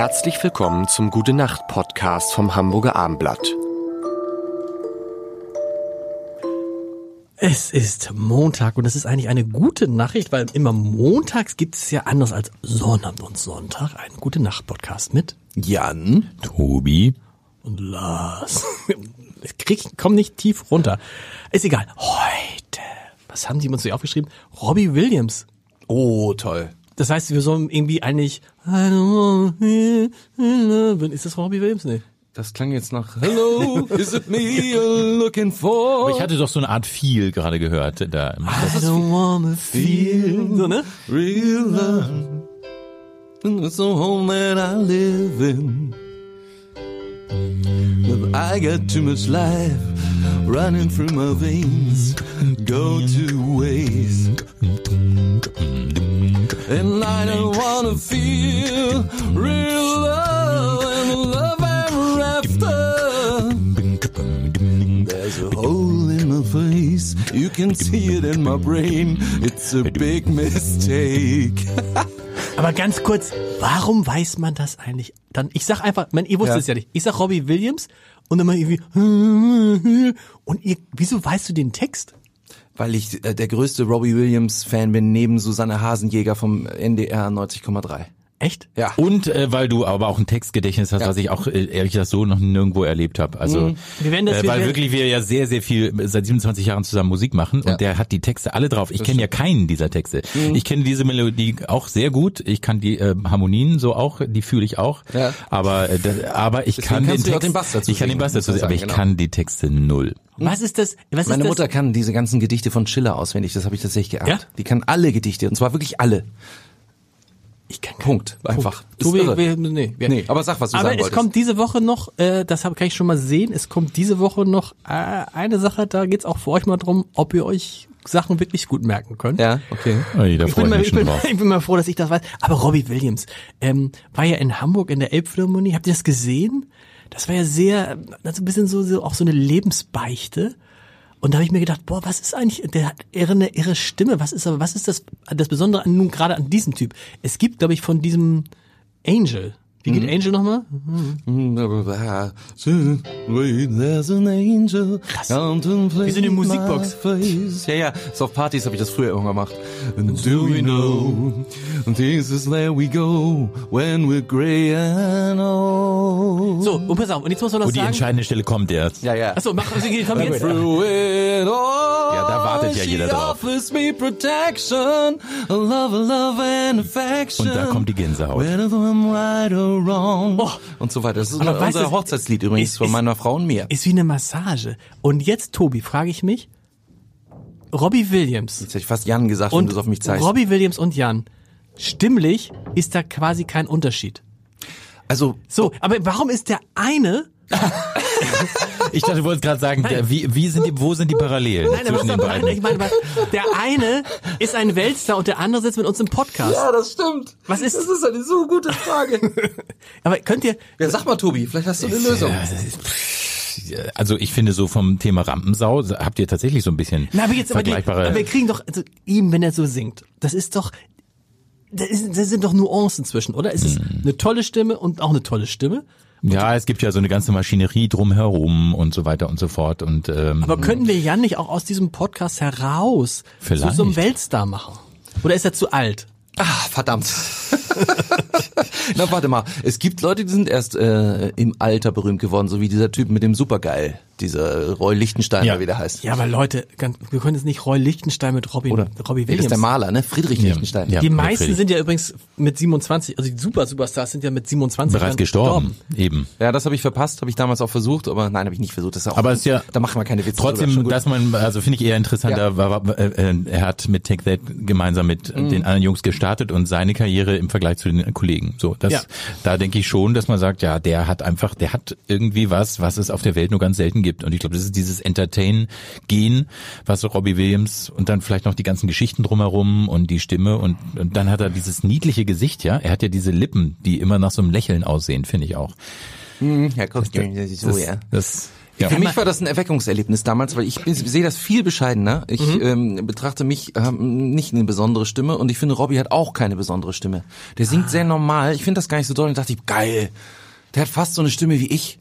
Herzlich willkommen zum Gute Nacht Podcast vom Hamburger Armblatt. Es ist Montag und das ist eigentlich eine gute Nachricht, weil immer montags gibt es ja anders als Sonnabend und Sonntag einen Gute Nacht Podcast mit Jan, Tobi. und Lars. Ich krieg, komm nicht tief runter. Ist egal. Heute, was haben die uns hier aufgeschrieben? Robbie Williams. oh toll. Das heißt, wir sollen irgendwie eigentlich I don't wanna be in love. Ist das Robbie Williams? Nee. Das klang jetzt nach Hello, is it me you're looking for? Aber ich hatte doch so eine Art Feel gerade gehört. Da. I don't wanna feel. So, ne? real love. It's the home that I live in. But I got too much life running through my veins. Go to waste. And I don't wanna feel real love and love ever after. There's a hole in my face. You can see it in my brain. It's a big mistake. Aber ganz kurz, warum weiß man das eigentlich? Dann, ich sag einfach, man, ihr wusstet Ja. es ja nicht. Ich sag Robbie Williams und dann mal irgendwie und ihr, wieso weißt du den Text? Weil ich äh, der größte Robbie Williams Fan bin, neben Susanne Hasenjäger vom NDR 90,3. Echt? Ja. Und äh, weil du aber auch ein Textgedächtnis hast, Ja. was ich auch äh, ehrlich gesagt so noch nirgendwo erlebt habe. Also Wir werden das- äh, wir weil werden- wirklich wir ja sehr sehr viel seit 27 Jahren zusammen Musik machen Ja. und der hat die Texte alle drauf. Ich kenne ja keinen dieser Texte. Mhm. Ich kenne diese Melodie auch sehr gut. Ich kann die äh, Harmonien so auch, die fühle ich auch. Ja. Aber äh, das, aber ich Deswegen kann den Text, den Bass dazu ich kann den Bass dazu, singen, aber sagen, ich genau. kann die Texte null. Was ist das? Was Meine ist Mutter das? kann diese ganzen Gedichte von Schiller auswendig, das habe ich tatsächlich geerbt. Ja? Die kann alle Gedichte, und zwar wirklich alle. Ich kann keinen Punkt. Einfach. Ist Tobi, irre. wir, nee, wir, Nee, aber sag, was du aber sagen es wolltest. kommt diese Woche noch, äh, das hab, kann ich schon mal sehen, es kommt diese Woche noch äh, eine Sache, da geht's auch für euch mal drum, ob ihr euch Sachen wirklich gut merken könnt. Ja, okay. Ui, da Ich bin, ich mal, ich, bin, ich bin mal froh, dass ich das weiß. Aber Robbie Williams ähm, war ja in Hamburg in der Elbphilharmonie. Habt ihr das gesehen? Das war ja sehr, das ist ein bisschen so, so auch so eine Lebensbeichte. Und da habe ich mir gedacht, boah, was ist eigentlich, der hat irre, eine irre Stimme. Was ist aber, was ist das, das Besondere an, nun gerade an diesem Typ? Es gibt, glaube ich, von diesem Angel. Wie geht Angel nochmal? There's an angel contemplating Wie so eine Musikbox. my face. Ja, ja, ist auf Partys habe ich das früher irgendwann gemacht. And do we know this is where we go when we're grey and old. So, und pass auf, und jetzt muss man noch Wo die sagen. entscheidende Stelle kommt erst. Ja, ja. Achso, mach, komm jetzt. Through it all, Ja, da wartet ja jeder drauf. offers me protection, a love, a love and affection. Und da kommt die Gänsehaut. Wrong. Oh. Und so weiter. Das ist Aber unser Hochzeitslied übrigens ist- von meiner Frau und mir. Ist wie eine Massage. Und jetzt, Tobi, frage ich mich, Robbie Williams Jetzt hätte ich fast Jan gesagt, wenn und du es auf mich zeigst. Robbie Williams und Jan, stimmlich ist da quasi kein Unterschied. also, So, aber warum ist der eine, Ich dachte, du wolltest gerade sagen, der, wie, wie sind die, wo sind die Parallelen nein, aber zwischen den beiden? nein, ich meine, der eine ist ein Weltstar und der andere sitzt mit uns im Podcast. das stimmt. Was ist- Das ist eine so gute Frage. Aber könnt ihr, ja, sag mal, Tobi, vielleicht hast du eine Lösung. also ich finde so vom Thema Rampensau habt ihr tatsächlich so ein bisschen na, aber jetzt, aber, die, vergleichbare. aber wir kriegen doch, also ihm, wenn er so singt, das ist doch, das, ist, das sind doch Nuancen zwischen, oder? Es ist Hm. eine tolle Stimme und auch eine tolle Stimme. Ja, es gibt ja so eine ganze Maschinerie drumherum und so weiter und so fort und ähm, Aber könnten wir Jan nicht auch aus diesem Podcast heraus zu Vielleicht. so einem Weltstar machen? Oder ist er zu alt? Ah, verdammt. Na, warte mal. Es gibt Leute, die sind erst äh, im Alter berühmt geworden, so wie dieser Typ mit dem Supergeil. Dieser Roy Lichtensteiner, Ja. wie der heißt. Ja, aber Leute, ganz, wir können jetzt nicht Roy Lichtenstein mit Robin, Oder Robbie Nee, das Williams. ist der Maler, ne? Friedrich Lichtenstein. Ja. die meisten sind ja übrigens mit 27, also die Super Superstars sind ja mit 27 bereits Jahren gestorben. Eben. Ja, das habe ich verpasst, habe ich damals auch versucht, aber nein, habe ich nicht versucht. Das ist auch, Aber es ist ja da machen wir keine Witze. Trotzdem, dass man, also finde ich eher interessanter, Ja. war, war, äh, äh, er hat mit Take That gemeinsam mit Mhm. den anderen Jungs gestartet und seine Karriere im Vergleich zu den Kollegen. So, das, Ja. da denke ich schon, dass man sagt, ja, der hat einfach, der hat irgendwie was, was es auf der Welt nur ganz selten gibt. Und ich glaube, das ist dieses Entertain-Gehen, was Robbie Williams und dann vielleicht noch die ganzen Geschichten drumherum und die Stimme und, und dann hat er dieses niedliche Gesicht, ja. Er hat ja diese Lippen, die immer nach so einem Lächeln aussehen, finde ich auch. ja, guck, das ist so, das, ja. Für mich war das ein Erweckungserlebnis damals, weil ich bin, sehe das viel bescheidener. Ich ähm, betrachte mich ähm, nicht eine besondere Stimme und ich finde, Robbie hat auch keine besondere Stimme. Der singt sehr normal. Ich finde das gar nicht so doll und dachte ich, geil. Der hat fast so eine Stimme wie ich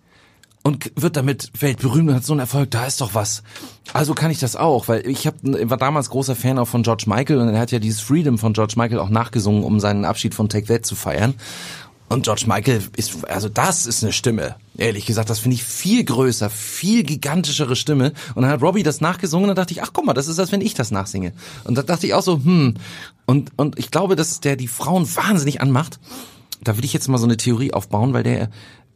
und wird damit weltberühmt und hat so einen Erfolg, da ist doch was. Also kann ich das auch, weil ich hab, war damals großer Fan auch von George Michael und er hat ja dieses Freedom von George Michael auch nachgesungen, um seinen Abschied von Take That zu feiern. Und George Michael ist, also das ist eine Stimme. Ehrlich gesagt, das finde ich viel größer, viel gigantischere Stimme. Und dann hat Robbie das nachgesungen und dann dachte ich, ach guck mal, das ist, als wenn ich das nachsinge. Und da dachte ich auch so, hm. Und, und ich glaube, dass der die Frauen wahnsinnig anmacht. Da will ich jetzt mal so eine Theorie aufbauen, weil der,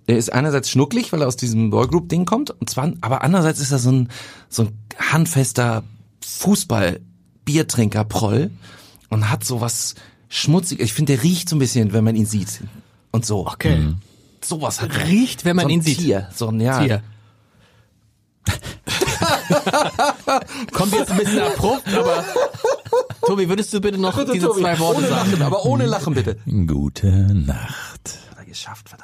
der ist einerseits schnucklig, weil er aus diesem Boygroup-Ding kommt, und zwar, aber andererseits ist er so ein, so ein handfester Fußball-Biertrinker-Proll und hat so was schmutzig. Ich finde, der riecht so ein bisschen, wenn man ihn sieht. Und so. Okay. Sowas hat er. Riecht, wenn man so ein ihn sieht. Tier. So ein, ja. Tier. Kommt jetzt ein bisschen abrupt, aber Tobi, würdest du bitte noch diese Tobi, zwei Worte ohne sagen? Lachen, aber ohne Lachen bitte. Gute Nacht. Hat er geschafft, verdammt.